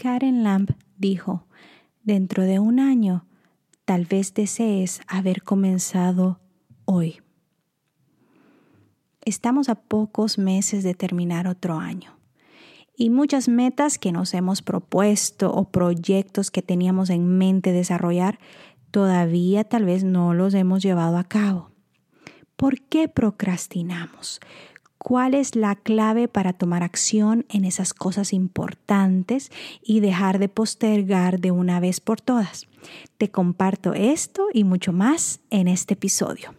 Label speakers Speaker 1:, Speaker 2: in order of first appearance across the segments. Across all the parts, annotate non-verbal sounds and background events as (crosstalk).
Speaker 1: Karen Lamb dijo, dentro de un año, tal vez desees haber comenzado hoy. Estamos a pocos meses de terminar otro año y muchas metas que nos hemos propuesto o proyectos que teníamos en mente desarrollar todavía tal vez no los hemos llevado a cabo. ¿Por qué procrastinamos? ¿Cuál es la clave para tomar acción en esas cosas importantes y dejar de postergar de una vez por todas? Te comparto esto y mucho más en este episodio.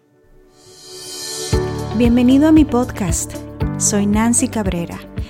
Speaker 1: Bienvenido a mi podcast. Soy Nancy Cabrera,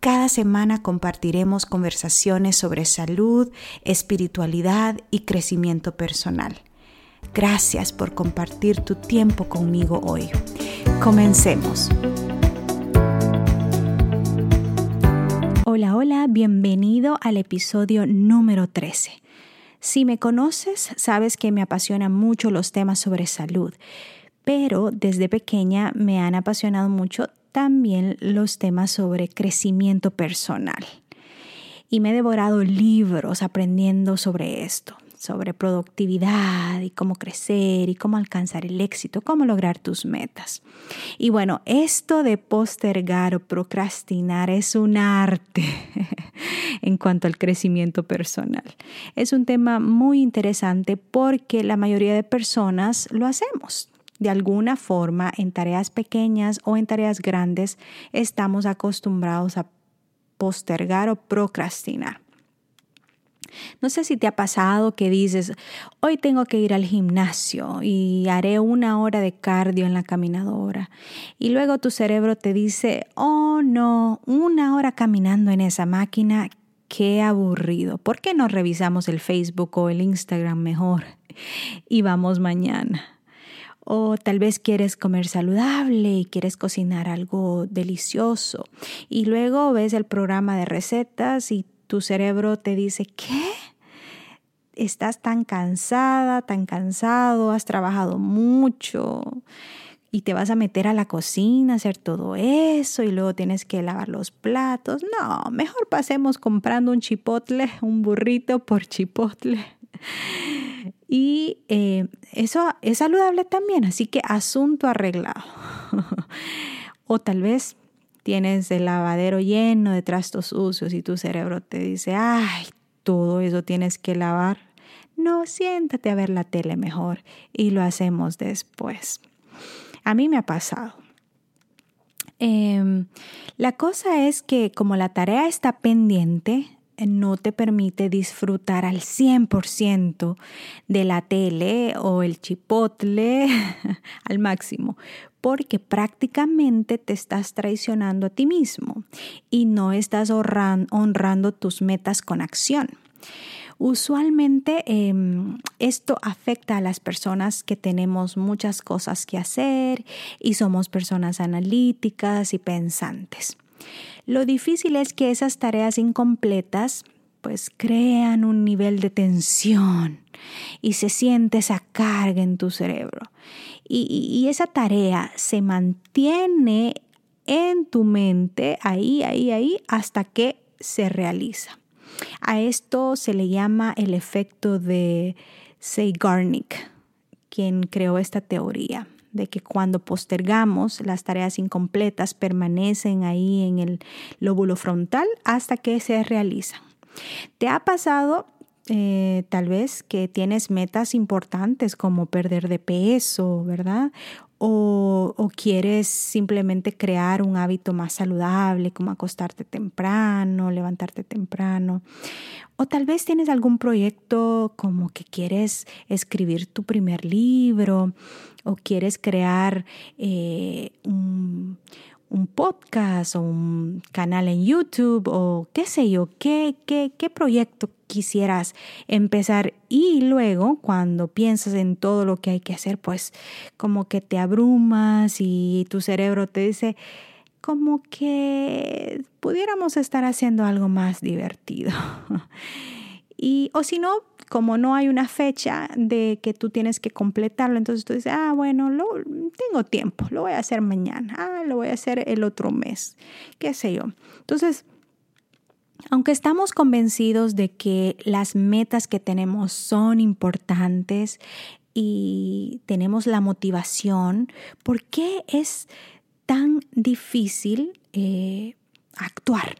Speaker 1: Cada semana compartiremos conversaciones sobre salud, espiritualidad y crecimiento personal. Gracias por compartir tu tiempo conmigo hoy. Comencemos. Hola, hola, bienvenido al episodio número 13. Si me conoces, sabes que me apasionan mucho los temas sobre salud, pero desde pequeña me han apasionado mucho también los temas sobre crecimiento personal. Y me he devorado libros aprendiendo sobre esto, sobre productividad y cómo crecer y cómo alcanzar el éxito, cómo lograr tus metas. Y bueno, esto de postergar o procrastinar es un arte (laughs) en cuanto al crecimiento personal. Es un tema muy interesante porque la mayoría de personas lo hacemos de alguna forma en tareas pequeñas o en tareas grandes estamos acostumbrados a postergar o procrastinar. No sé si te ha pasado que dices, hoy tengo que ir al gimnasio y haré una hora de cardio en la caminadora. Y luego tu cerebro te dice, oh no, una hora caminando en esa máquina, qué aburrido. ¿Por qué no revisamos el Facebook o el Instagram mejor? Y vamos mañana. O tal vez quieres comer saludable y quieres cocinar algo delicioso. Y luego ves el programa de recetas y tu cerebro te dice, ¿qué? Estás tan cansada, tan cansado, has trabajado mucho y te vas a meter a la cocina a hacer todo eso y luego tienes que lavar los platos. No, mejor pasemos comprando un chipotle, un burrito por chipotle. Y eh, eso es saludable también, así que asunto arreglado. (laughs) o tal vez tienes el lavadero lleno de trastos sucios y tu cerebro te dice, ay, todo eso tienes que lavar. No, siéntate a ver la tele mejor y lo hacemos después. A mí me ha pasado. Em, la cosa es que como la tarea está pendiente, no te permite disfrutar al 100% de la tele o el chipotle (laughs) al máximo, porque prácticamente te estás traicionando a ti mismo y no estás honrando tus metas con acción. Usualmente em, esto afecta a las personas que tenemos muchas cosas que hacer y somos personas analíticas y pensantes. Lo difícil es que esas tareas incompletas pues crean un nivel de tensión y se siente esa carga en tu cerebro. Y, y, esa tarea se mantiene en tu mente ahí, ahí, ahí, hasta que se realiza. A esto se le llama el efecto de Zeigarnik, quien creó esta teoría de que cuando postergamos las tareas incompletas permanecen ahí en el lóbulo frontal hasta que se realizan. ¿Te ha pasado eh, tal vez que tienes metas importantes como perder de peso, ¿verdad? O, quieres simplemente crear un hábito más saludable, como acostarte temprano, levantarte temprano. O tal vez tienes algún proyecto como que quieres escribir tu primer libro o quieres crear eh, un, podcast o un canal en YouTube o qué sé yo, qué, qué, qué proyecto quisieras empezar y luego cuando piensas en todo lo que hay que hacer, pues como que te abrumas y tu cerebro te dice como que pudiéramos estar haciendo algo más divertido. (laughs) y o si no, como no hay una fecha de que tú tienes que completarlo, entonces tú dices, ah, bueno, lo, tengo tiempo, lo voy a hacer mañana, ah, lo voy a hacer el otro mes, qué sé yo. Entonces, aunque estamos convencidos de que las metas que tenemos son importantes y tenemos la motivación, ¿por qué es tan difícil eh, actuar?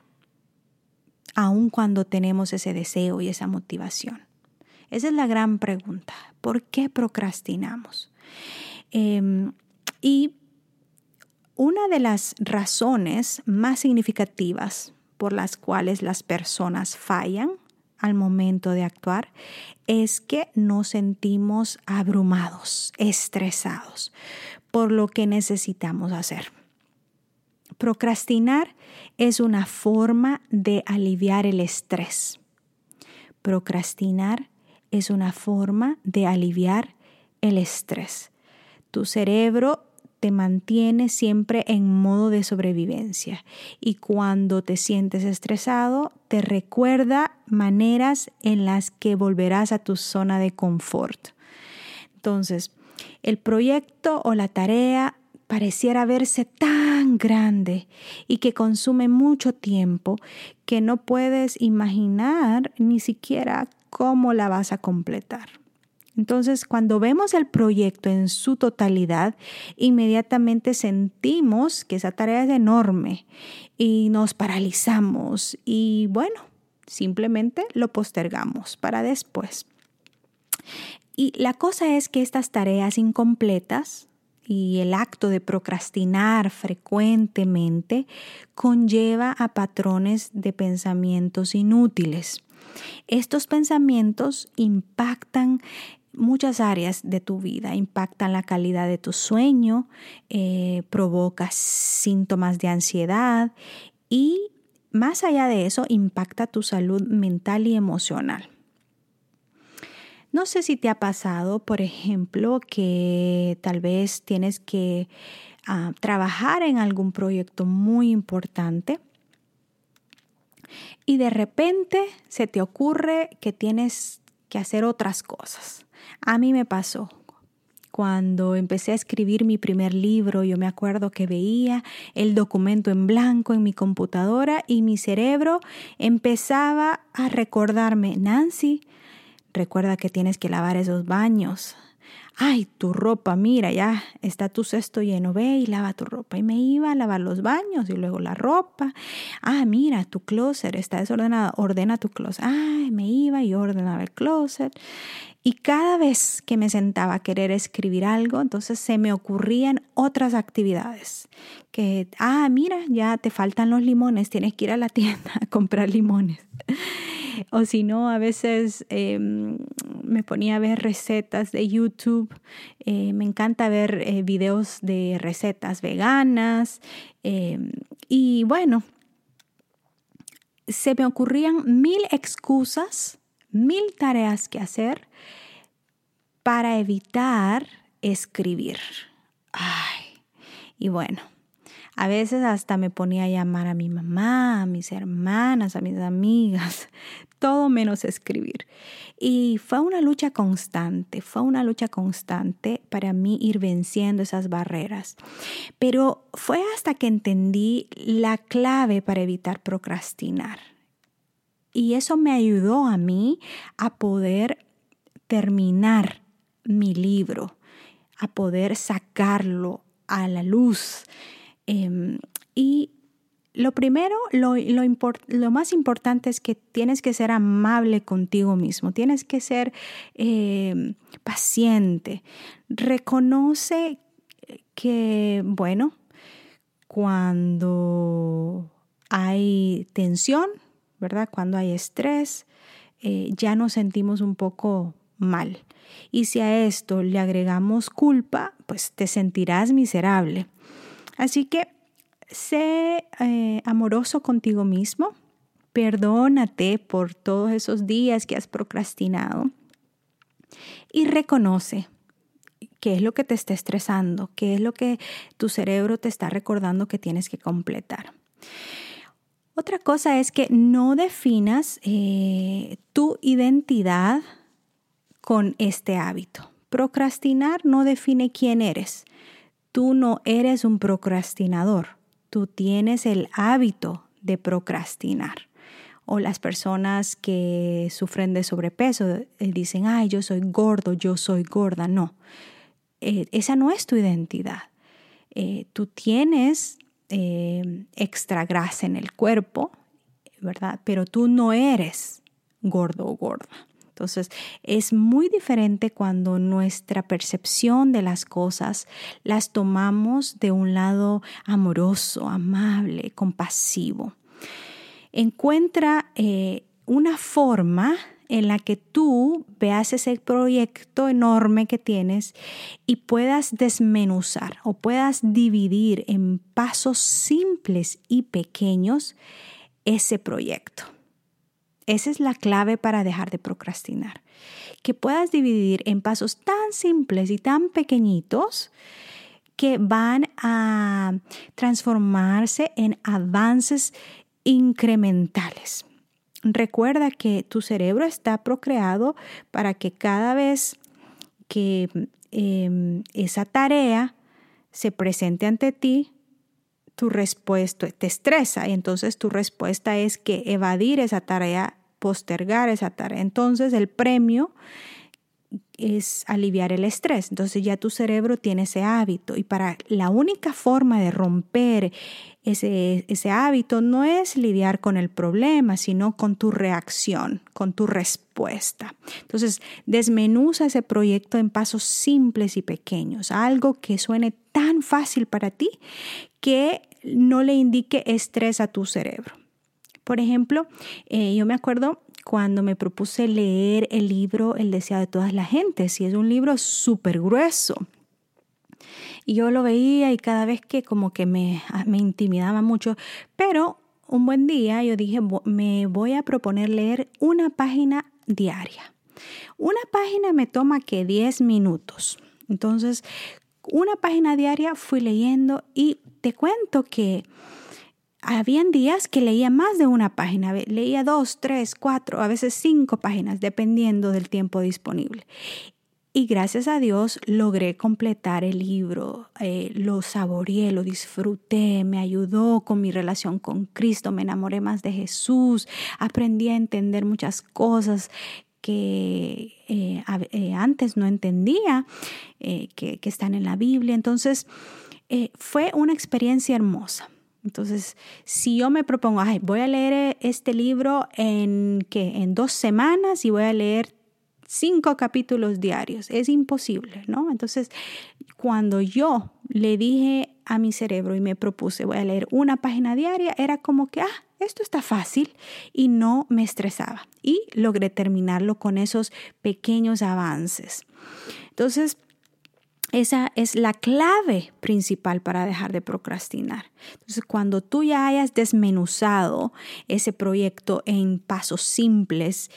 Speaker 1: Aun cuando tenemos ese deseo y esa motivación. Esa es la gran pregunta. ¿Por qué procrastinamos? Em, y una de las razones más significativas por las cuales las personas fallan al momento de actuar es que nos sentimos abrumados, estresados por lo que necesitamos hacer. Procrastinar es una forma de aliviar el estrés. Procrastinar es una forma de aliviar el estrés. Tu cerebro te mantiene siempre en modo de sobrevivencia y cuando te sientes estresado te recuerda maneras en las que volverás a tu zona de confort. Entonces, el proyecto o la tarea pareciera verse tan grande y que consume mucho tiempo que no puedes imaginar ni siquiera cómo la vas a completar. Entonces, cuando vemos el proyecto en su totalidad, inmediatamente sentimos que esa tarea es enorme y nos paralizamos y bueno, simplemente lo postergamos para después. Y la cosa es que estas tareas incompletas y el acto de procrastinar frecuentemente conlleva a patrones de pensamientos inútiles. Estos pensamientos impactan muchas áreas de tu vida. Impactan la calidad de tu sueño, eh, síntomas de ansiedad y más allá de eso impacta tu salud mental y emocional. No sé si te ha pasado, por ejemplo, que tal vez tienes que ah, trabajar en algún proyecto muy importante y de repente se te ocurre que tienes que hacer otras cosas. A mí me pasó. Cuando empecé a escribir mi primer libro, yo me acuerdo que veía el documento en blanco en mi computadora y mi cerebro empezaba a recordarme, Nancy, recuerda que tienes que lavar esos baños, ay, tu ropa, mira, ya está tu cesto lleno, ve y lava tu ropa. Y me iba a lavar los baños y luego la ropa. Ah, mira, tu closet está desordenado, ordena tu closet. Ay, me iba y ordenaba el closet. Y cada vez que me sentaba a querer escribir algo, entonces se me ocurrían otras actividades. Que, ah, mira, ya te faltan los limones, tienes que ir a la tienda a comprar limones. O si no, a veces em, me ponía a ver recetas de YouTube. Eh, me encanta ver eh, videos de recetas veganas. Em, y bueno, se me ocurrían mil excusas, mil tareas que hacer para evitar escribir. Ay, y bueno, a veces hasta me ponía a llamar a mi mamá, a mis hermanas, a mis amigas, (laughs) todo menos escribir. Y fue una lucha constante, fue una lucha constante para mí ir venciendo esas barreras. Pero fue hasta que entendí la clave para evitar procrastinar. Y eso me ayudó a mí a poder terminar mi libro, a poder sacarlo a la luz Em, y lo primero, lo, lo, más importante es que tienes que ser amable contigo mismo, tienes que ser em, paciente. Reconoce que, bueno, cuando hay tensión, ¿verdad? Cuando hay estrés, eh, ya nos sentimos un poco mal. Y si a esto le agregamos culpa, pues te sentirás miserable. Así que sé eh, amoroso contigo mismo. Perdónate por todos esos días que has procrastinado y reconoce qué es lo que te está estresando, qué es lo que tu cerebro te está recordando que tienes que completar. Otra cosa es que no definas eh, tu identidad con este hábito. Procrastinar no define quién eres. Tú no eres un procrastinador. Tú tienes el hábito de procrastinar. O las personas que sufren de sobrepeso eh, dicen, ay, yo soy gordo, yo soy gorda. No, eh, esa no es tu identidad. Eh, tú tienes extra grasa en el cuerpo, ¿verdad? Pero tú no eres gordo o gorda. Entonces, es muy diferente cuando nuestra percepción de las cosas las tomamos de un lado amoroso, amable, compasivo. Encuentra eh, una forma en la que tú veas ese proyecto enorme que tienes y puedas desmenuzar o puedas dividir en pasos simples y pequeños ese proyecto. Esa es la clave para dejar de procrastinar. Que puedas dividir en pasos tan simples y tan pequeñitos que van a transformarse en avances incrementales. Recuerda que tu cerebro está procreado para que cada vez que em, esa tarea se presente ante ti, tu respuesta te estresa y entonces tu respuesta es que evadir esa tarea postergar esa tarea. Entonces el premio es aliviar el estrés. Entonces ya tu cerebro tiene ese hábito y para la única forma de romper ese, ese hábito no es lidiar con el problema, sino con tu reacción, con tu respuesta. Entonces desmenuza ese proyecto en pasos simples y pequeños, algo que suene tan fácil para ti que no le indique estrés a tu cerebro. Por ejemplo, eh, yo me acuerdo cuando me propuse leer el libro El deseo de todas las gentes, y es un libro súper grueso. Y yo lo veía y cada vez que como que me, ah, me intimidaba mucho, pero un buen día yo dije, me voy a proponer leer una página diaria. Una página me toma que 10 minutos. Entonces, una página diaria fui leyendo y te cuento que habían días que leía más de una página, leía dos, tres, cuatro, a veces cinco páginas, dependiendo del tiempo disponible. Y gracias a Dios logré completar el libro, eh, lo saboreé, lo disfruté, me ayudó con mi relación con Cristo, me enamoré más de Jesús, aprendí a entender muchas cosas que eh, eh, antes no entendía, que, que, están en la Biblia. Entonces, fue una experiencia hermosa. Entonces, si yo me propongo, voy a leer eh, este libro en, ¿qué? en dos semanas y voy a leer cinco capítulos diarios, es imposible, ¿no? Entonces, cuando yo le dije a mi cerebro y me propuse, voy a leer una página diaria, era como que, ah, esto está fácil y no me estresaba. Y logré terminarlo con esos pequeños avances. Entonces, esa es la clave principal para dejar de procrastinar. Entonces, cuando tú ya hayas desmenuzado ese proyecto en pasos simples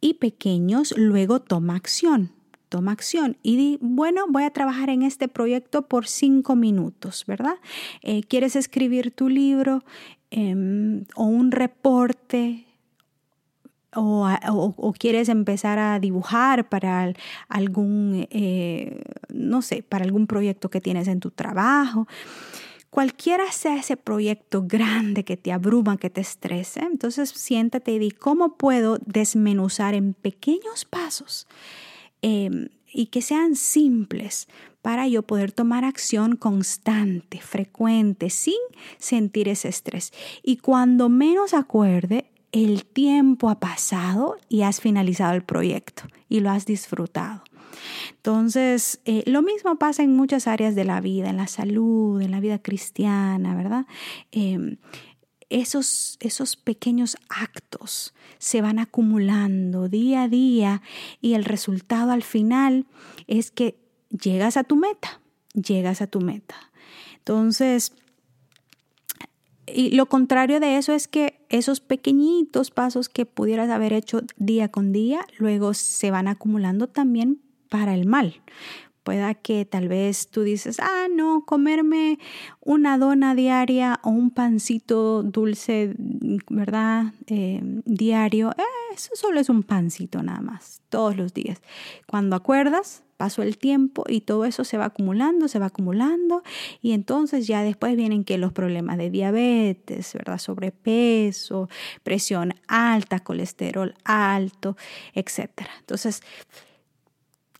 Speaker 1: y pequeños, luego toma acción. Toma acción y di, bueno, voy a trabajar en este proyecto por cinco minutos, ¿verdad? Eh, ¿Quieres escribir tu libro em, o un reporte? O, quieres empezar a dibujar para algún, eh, no sé, para algún proyecto que tienes en tu trabajo. Cualquiera sea ese proyecto grande que te abruma, que te estrese, entonces siéntate y di cómo puedo desmenuzar en pequeños pasos em, y que sean simples para yo poder tomar acción constante, frecuente, sin sentir ese estrés. Y cuando menos acuerde, el tiempo ha pasado y has finalizado el proyecto y lo has disfrutado. Entonces, eh, lo mismo pasa en muchas áreas de la vida, en la salud, en la vida cristiana, ¿verdad? Em, esos, esos pequeños actos se van acumulando día a día y el resultado al final es que llegas a tu meta, llegas a tu meta. Entonces, y lo contrario de eso es que esos pequeñitos pasos que pudieras haber hecho día con día, luego se van acumulando también para el mal. Pueda que tal vez tú dices, ah, no, comerme una dona diaria o un pancito dulce, ¿verdad? Eh, diario, eh, eso solo es un pancito nada más, todos los días. Cuando acuerdas, pasó el tiempo y todo eso se va acumulando, se va acumulando y entonces ya después vienen que los problemas de diabetes, ¿verdad? Sobrepeso, presión alta, colesterol alto, etc. Entonces,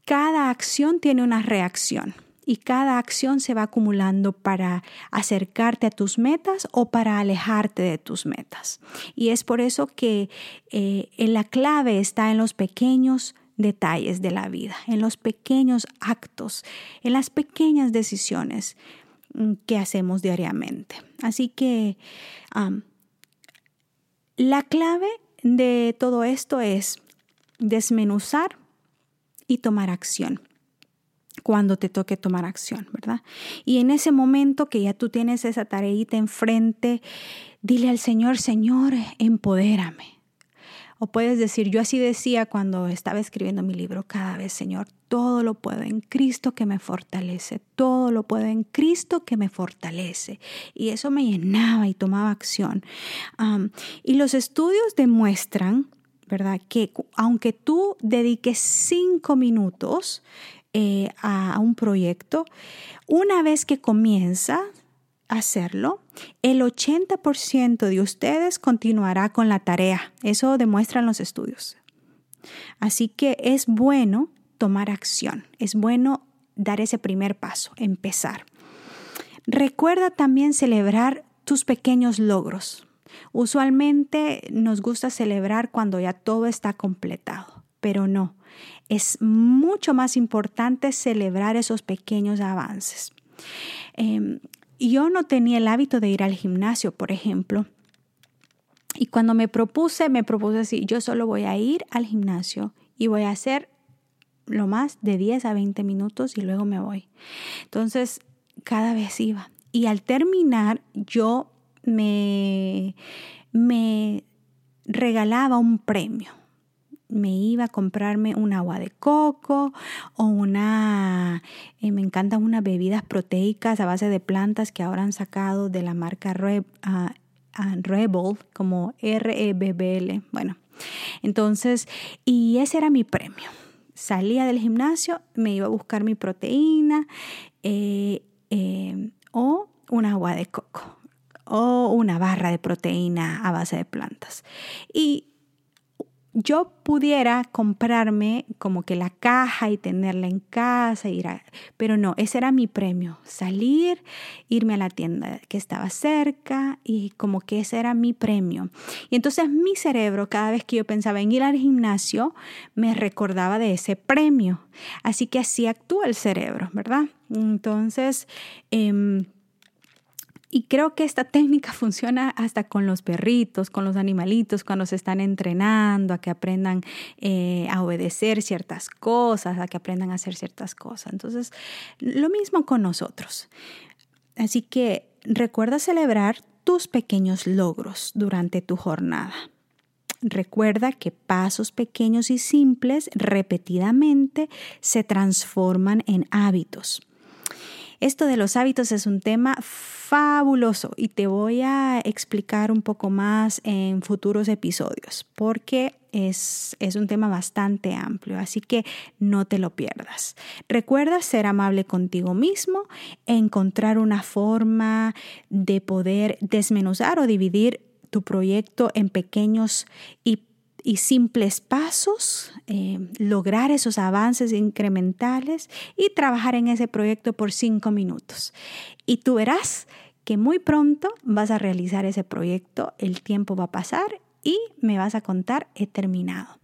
Speaker 1: cada acción tiene una reacción y cada acción se va acumulando para acercarte a tus metas o para alejarte de tus metas. Y es por eso que eh, la clave está en los pequeños detalles de la vida, en los pequeños actos, en las pequeñas decisiones mm, que hacemos diariamente. Así que la clave de todo esto es desmenuzar y tomar acción cuando te toque tomar acción, ¿verdad? Y en ese momento que ya tú tienes esa tareita enfrente, dile al Señor, Señor, empodérame. O puedes decir, yo así decía cuando estaba escribiendo mi libro, cada vez, Señor, todo lo puedo en Cristo que me fortalece, todo lo puedo en Cristo que me fortalece. Y eso me llenaba y tomaba acción. y los estudios demuestran ¿verdad? Que aunque tú dediques cinco minutos eh, a, un proyecto, una vez que comienza a hacerlo, el 80% de ustedes continuará con la tarea. Eso demuestran los estudios. Así que es bueno tomar acción, es bueno dar ese primer paso, empezar. Recuerda también celebrar tus pequeños logros. Usualmente nos gusta celebrar cuando ya todo está completado, pero no. Es mucho más importante celebrar esos pequeños avances. Em, yo no tenía el hábito de ir al gimnasio, por ejemplo. Y cuando me propuse, me propuse así, yo solo voy a ir al gimnasio y voy a hacer lo más de 10 a 20 minutos y luego me voy. Entonces, cada vez iba. Y al terminar, yo me, me regalaba un premio. Me iba a comprarme un agua de coco o una, eh, me encantan unas bebidas proteicas a base de plantas que ahora han sacado de la marca ah, ah, Rebel, como R-E-B-B-L. Bueno, entonces, y ese era mi premio. Salía del gimnasio, me iba a buscar mi proteína eh, eh, o un agua de coco o una barra de proteína a base de plantas. Y yo pudiera comprarme como que la caja y tenerla en casa, ir pero no, ese era mi premio, salir, irme a la tienda que estaba cerca y como que ese era mi premio. Y entonces mi cerebro, cada vez que yo pensaba en ir al gimnasio, me recordaba de ese premio. Así que así actúa el cerebro, ¿verdad? Entonces, em, y creo que esta técnica (laughs) funciona hasta con los perritos, con los animalitos, cuando se están entrenando a que aprendan eh, a obedecer ciertas cosas, a que aprendan a hacer ciertas cosas. Entonces, lo mismo con nosotros. Así que recuerda celebrar tus pequeños logros durante tu jornada. Recuerda que pasos pequeños y simples repetidamente se transforman en hábitos. Esto de los hábitos es un tema fabuloso y te voy a explicar un poco más en futuros episodios porque es, es, un tema bastante amplio, así que no te lo pierdas. Recuerda ser amable contigo mismo, encontrar una forma de poder desmenuzar o dividir tu proyecto en pequeños y y simples pasos, eh, lograr esos avances incrementales y trabajar en ese proyecto por cinco minutos. Y tú verás que muy pronto vas a realizar ese proyecto, el tiempo va a pasar y me vas a contar, he terminado.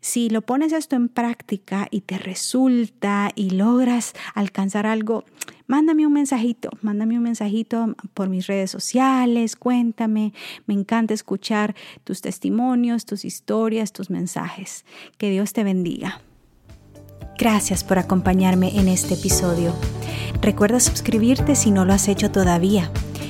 Speaker 1: Si lo pones esto en práctica y te resulta y logras alcanzar algo, mándame un mensajito, mándame un mensajito por mis redes sociales, cuéntame, me encanta escuchar tus testimonios, tus historias, tus mensajes. Que Dios te bendiga. Gracias por acompañarme en este episodio. Recuerda suscribirte si no lo has hecho todavía